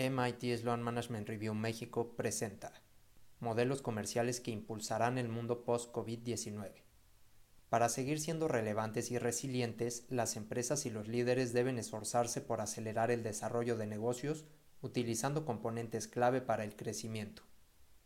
MIT Sloan Management Review México presenta Modelos comerciales que impulsarán el mundo post-COVID-19. Para seguir siendo relevantes y resilientes, las empresas y los líderes deben esforzarse por acelerar el desarrollo de negocios utilizando componentes clave para el crecimiento.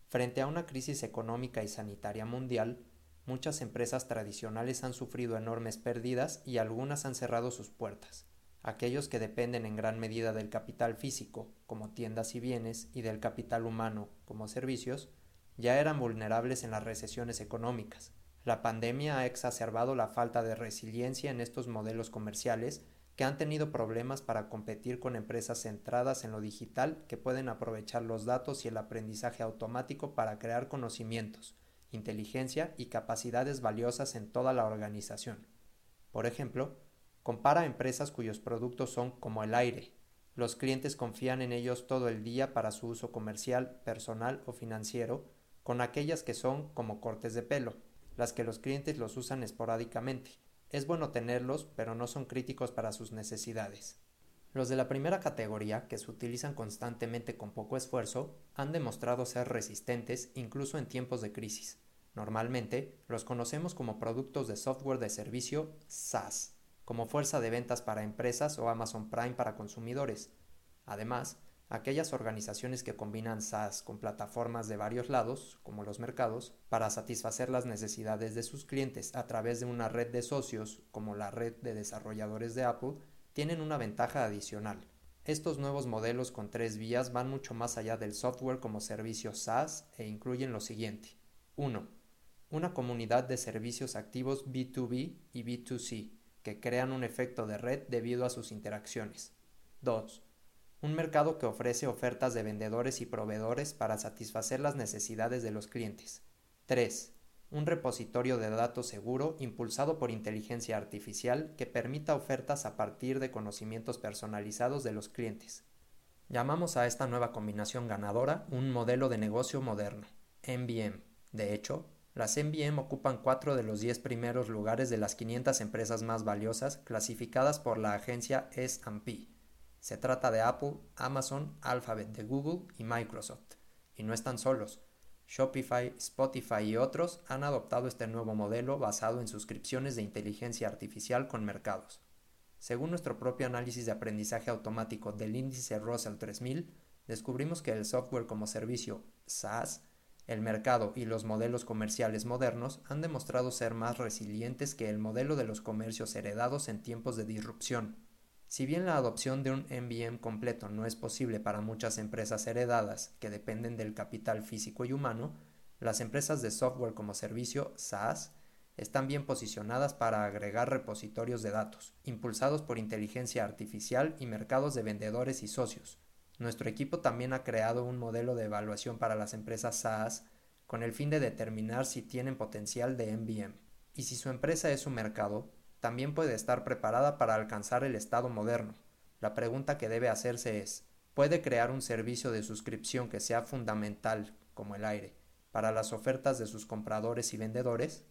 Frente a una crisis económica y sanitaria mundial, muchas empresas tradicionales han sufrido enormes pérdidas y algunas han cerrado sus puertas aquellos que dependen en gran medida del capital físico, como tiendas y bienes, y del capital humano, como servicios, ya eran vulnerables en las recesiones económicas. La pandemia ha exacerbado la falta de resiliencia en estos modelos comerciales que han tenido problemas para competir con empresas centradas en lo digital que pueden aprovechar los datos y el aprendizaje automático para crear conocimientos, inteligencia y capacidades valiosas en toda la organización. Por ejemplo, Compara empresas cuyos productos son como el aire. Los clientes confían en ellos todo el día para su uso comercial, personal o financiero, con aquellas que son como cortes de pelo, las que los clientes los usan esporádicamente. Es bueno tenerlos, pero no son críticos para sus necesidades. Los de la primera categoría, que se utilizan constantemente con poco esfuerzo, han demostrado ser resistentes incluso en tiempos de crisis. Normalmente los conocemos como productos de software de servicio SaaS como fuerza de ventas para empresas o Amazon Prime para consumidores. Además, aquellas organizaciones que combinan SaaS con plataformas de varios lados, como los mercados, para satisfacer las necesidades de sus clientes a través de una red de socios, como la red de desarrolladores de Apple, tienen una ventaja adicional. Estos nuevos modelos con tres vías van mucho más allá del software como servicio SaaS e incluyen lo siguiente. 1. Una comunidad de servicios activos B2B y B2C, que crean un efecto de red debido a sus interacciones. 2. Un mercado que ofrece ofertas de vendedores y proveedores para satisfacer las necesidades de los clientes. 3. Un repositorio de datos seguro impulsado por inteligencia artificial que permita ofertas a partir de conocimientos personalizados de los clientes. Llamamos a esta nueva combinación ganadora un modelo de negocio moderno, MBM. De hecho, las MBM ocupan cuatro de los diez primeros lugares de las 500 empresas más valiosas clasificadas por la agencia S&P. Se trata de Apple, Amazon, Alphabet de Google y Microsoft. Y no están solos. Shopify, Spotify y otros han adoptado este nuevo modelo basado en suscripciones de inteligencia artificial con mercados. Según nuestro propio análisis de aprendizaje automático del índice Russell 3000, descubrimos que el software como servicio SaaS el mercado y los modelos comerciales modernos han demostrado ser más resilientes que el modelo de los comercios heredados en tiempos de disrupción. Si bien la adopción de un MBM completo no es posible para muchas empresas heredadas que dependen del capital físico y humano, las empresas de software como servicio SaaS están bien posicionadas para agregar repositorios de datos, impulsados por inteligencia artificial y mercados de vendedores y socios, nuestro equipo también ha creado un modelo de evaluación para las empresas SaaS con el fin de determinar si tienen potencial de MBM. Y si su empresa es un mercado, también puede estar preparada para alcanzar el estado moderno. La pregunta que debe hacerse es, ¿puede crear un servicio de suscripción que sea fundamental, como el aire, para las ofertas de sus compradores y vendedores?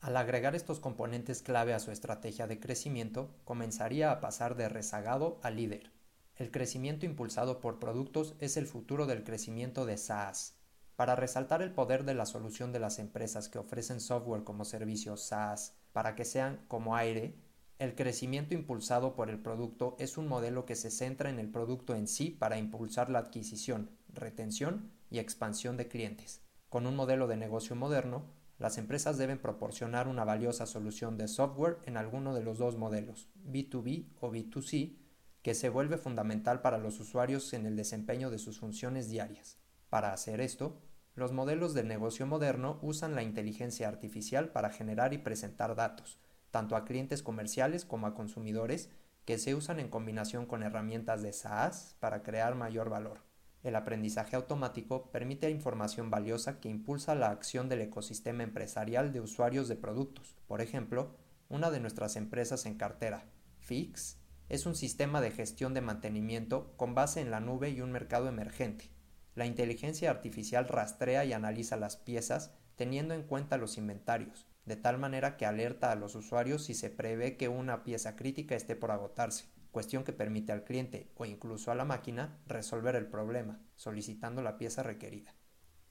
Al agregar estos componentes clave a su estrategia de crecimiento, comenzaría a pasar de rezagado a líder. El crecimiento impulsado por productos es el futuro del crecimiento de SaaS. Para resaltar el poder de la solución de las empresas que ofrecen software como servicio SaaS para que sean como aire, el crecimiento impulsado por el producto es un modelo que se centra en el producto en sí para impulsar la adquisición, retención y expansión de clientes. Con un modelo de negocio moderno, las empresas deben proporcionar una valiosa solución de software en alguno de los dos modelos, B2B o B2C, que se vuelve fundamental para los usuarios en el desempeño de sus funciones diarias. Para hacer esto, los modelos de negocio moderno usan la inteligencia artificial para generar y presentar datos, tanto a clientes comerciales como a consumidores, que se usan en combinación con herramientas de SaaS para crear mayor valor. El aprendizaje automático permite información valiosa que impulsa la acción del ecosistema empresarial de usuarios de productos. Por ejemplo, una de nuestras empresas en cartera, Fix, es un sistema de gestión de mantenimiento con base en la nube y un mercado emergente. La inteligencia artificial rastrea y analiza las piezas teniendo en cuenta los inventarios, de tal manera que alerta a los usuarios si se prevé que una pieza crítica esté por agotarse. cuestión que permite al cliente o incluso a la máquina resolver el problema, solicitando la pieza requerida.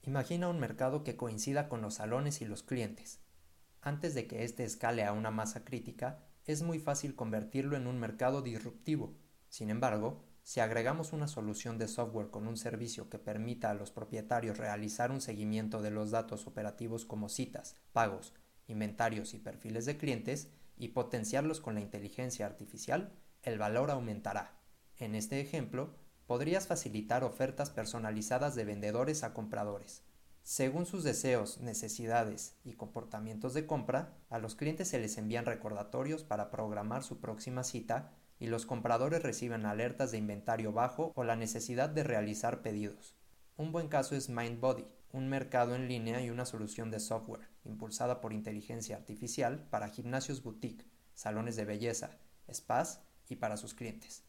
Imagina un mercado que coincida con los salones y los clientes. Antes de que éste escale a una masa crítica, es muy fácil convertirlo en un mercado disruptivo. Sin embargo, si agregamos una solución de software con un servicio que permita a los propietarios realizar un seguimiento de los datos operativos como citas, pagos, inventarios y perfiles de clientes y potenciarlos con la inteligencia artificial, el valor aumentará. En este ejemplo, podrías facilitar ofertas personalizadas de vendedores a compradores. Según sus deseos, necesidades y comportamientos de compra, a los clientes se les envían recordatorios para programar su próxima cita y los compradores reciben alertas de inventario bajo o la necesidad de realizar pedidos. Un buen caso es MindBody, un mercado en línea y una solución de software impulsada por inteligencia artificial para gimnasios boutique, salones de belleza, spas y para sus clientes.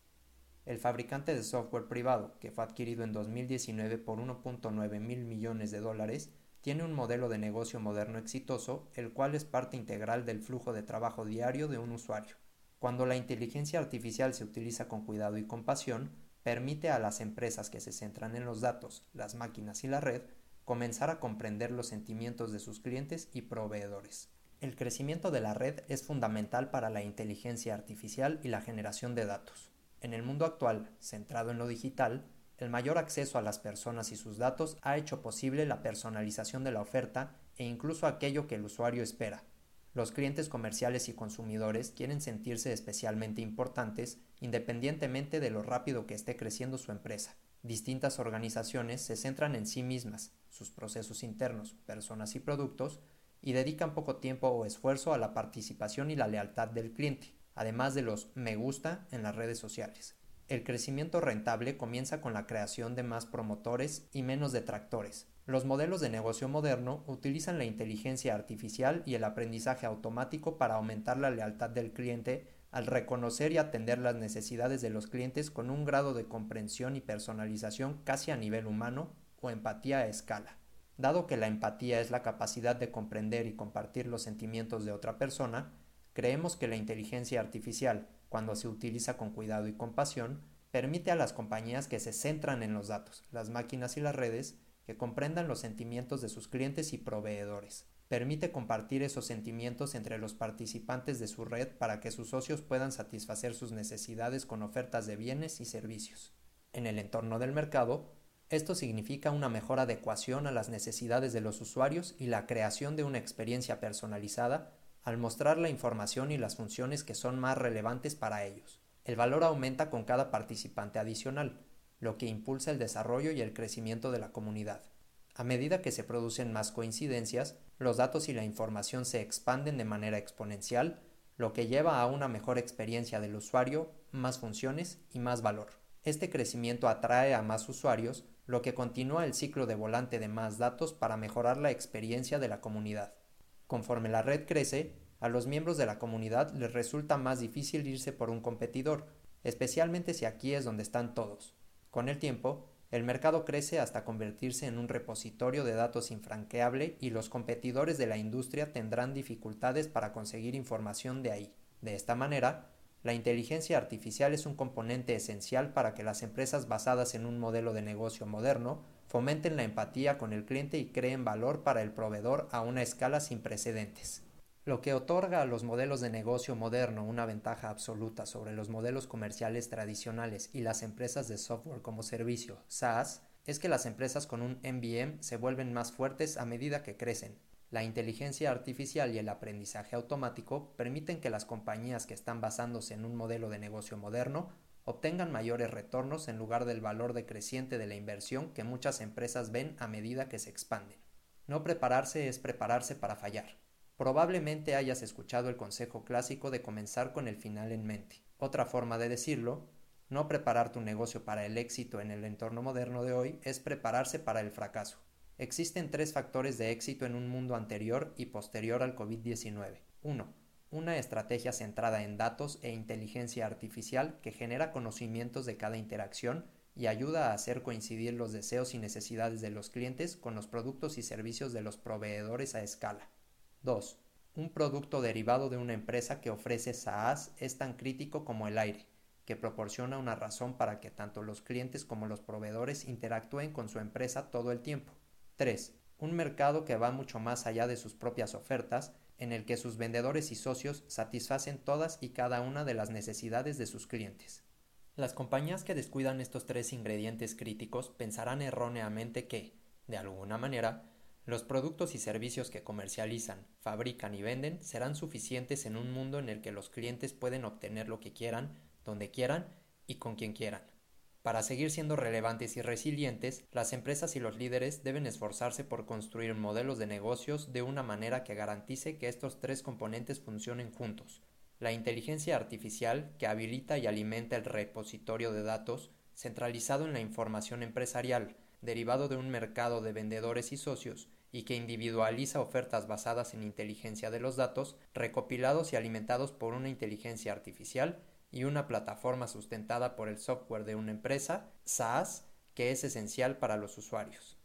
El fabricante de software privado, que fue adquirido en 2019 por 1.9 mil millones de dólares, tiene un modelo de negocio moderno exitoso, el cual es parte integral del flujo de trabajo diario de un usuario. Cuando la inteligencia artificial se utiliza con cuidado y compasión, permite a las empresas que se centran en los datos, las máquinas y la red comenzar a comprender los sentimientos de sus clientes y proveedores. El crecimiento de la red es fundamental para la inteligencia artificial y la generación de datos. En el mundo actual, centrado en lo digital, el mayor acceso a las personas y sus datos ha hecho posible la personalización de la oferta e incluso aquello que el usuario espera, los clientes comerciales y consumidores quieren sentirse especialmente importantes independientemente de lo rápido que esté creciendo su empresa. Distintas organizaciones se centran en sí mismas, sus procesos internos, personas y productos, y dedican poco tiempo o esfuerzo a la participación y la lealtad del cliente, además de los me gusta en las redes sociales. El crecimiento rentable comienza con la creación de más promotores y menos detractores, los modelos de negocio moderno utilizan la inteligencia artificial y el aprendizaje automático para aumentar la lealtad del cliente al reconocer y atender las necesidades de los clientes con un grado de comprensión y personalización casi a nivel humano o empatía a escala. Dado que la empatía es la capacidad de comprender y compartir los sentimientos de otra persona, creemos que la inteligencia artificial, cuando se utiliza con cuidado y compasión, permite a las compañías que se centran en los datos, las máquinas y las redes, que comprendan los sentimientos de sus clientes y proveedores. Permite compartir esos sentimientos entre los participantes de su red para que sus socios puedan satisfacer sus necesidades con ofertas de bienes y servicios. En el entorno del mercado, esto significa una mejor adecuación a las necesidades de los usuarios y la creación de una experiencia personalizada al mostrar la información y las funciones que son más relevantes para ellos. El valor aumenta con cada participante adicional, lo que impulsa el desarrollo y el crecimiento de la comunidad. A medida que se producen más coincidencias, los datos y la información se expanden de manera exponencial, lo que lleva a una mejor experiencia del usuario, más funciones y más valor. Este crecimiento atrae a más usuarios, lo que continúa el ciclo de volante de más datos para mejorar la experiencia de la comunidad. Conforme la red crece, a los miembros de la comunidad les resulta más difícil irse por un competidor, especialmente si aquí es donde están todos. Con el tiempo, el mercado crece hasta convertirse en un repositorio de datos infranqueable y los competidores de la industria tendrán dificultades para conseguir información de ahí. De esta manera, la inteligencia artificial es un componente esencial para que las empresas basadas en un modelo de negocio moderno fomenten la empatía con el cliente y creen valor para el proveedor a una escala sin precedentes lo que otorga a los modelos de negocio moderno una ventaja absoluta sobre los modelos comerciales tradicionales y las empresas de software como servicio, SaaS, es que las empresas con un MBM se vuelven más fuertes a medida que crecen. La inteligencia artificial y el aprendizaje automático permiten que las compañías que están basándose en un modelo de negocio moderno obtengan mayores retornos en lugar del valor decreciente de la inversión que muchas empresas ven a medida que se expanden. No prepararse es prepararse para fallar. Probablemente hayas escuchado el consejo clásico de comenzar con el final en mente. Otra forma de decirlo, no preparar tu negocio para el éxito en el entorno moderno de hoy es prepararse para el fracaso. Existen tres factores de éxito en un mundo anterior y posterior al COVID-19. 1. Una estrategia centrada en datos e inteligencia artificial que genera conocimientos de cada interacción y ayuda a hacer coincidir los deseos y necesidades de los clientes con los productos y servicios de los proveedores a escala. 2. Un producto derivado de una empresa que ofrece SaaS es tan crítico como el aire, que proporciona una razón para que tanto los clientes como los proveedores interactúen con su empresa todo el tiempo. 3. Un mercado que va mucho más allá de sus propias ofertas, en el que sus vendedores y socios satisfacen todas y cada una de las necesidades de sus clientes. Las compañías que descuidan estos tres ingredientes críticos pensarán erróneamente que, de alguna manera, los productos y servicios que comercializan, fabrican y venden serán suficientes en un mundo en el que los clientes pueden obtener lo que quieran, donde quieran y con quien quieran. Para seguir siendo relevantes y resilientes, las empresas y los líderes deben esforzarse por construir modelos de negocios de una manera que garantice que estos tres componentes funcionen juntos. La inteligencia artificial, que habilita y alimenta el repositorio de datos, centralizado en la información empresarial, derivado de un mercado de vendedores y socios, y que individualiza ofertas basadas en inteligencia de los datos, recopilados y alimentados por una inteligencia artificial y una plataforma sustentada por el software de una empresa, SaaS, que es esencial para los usuarios.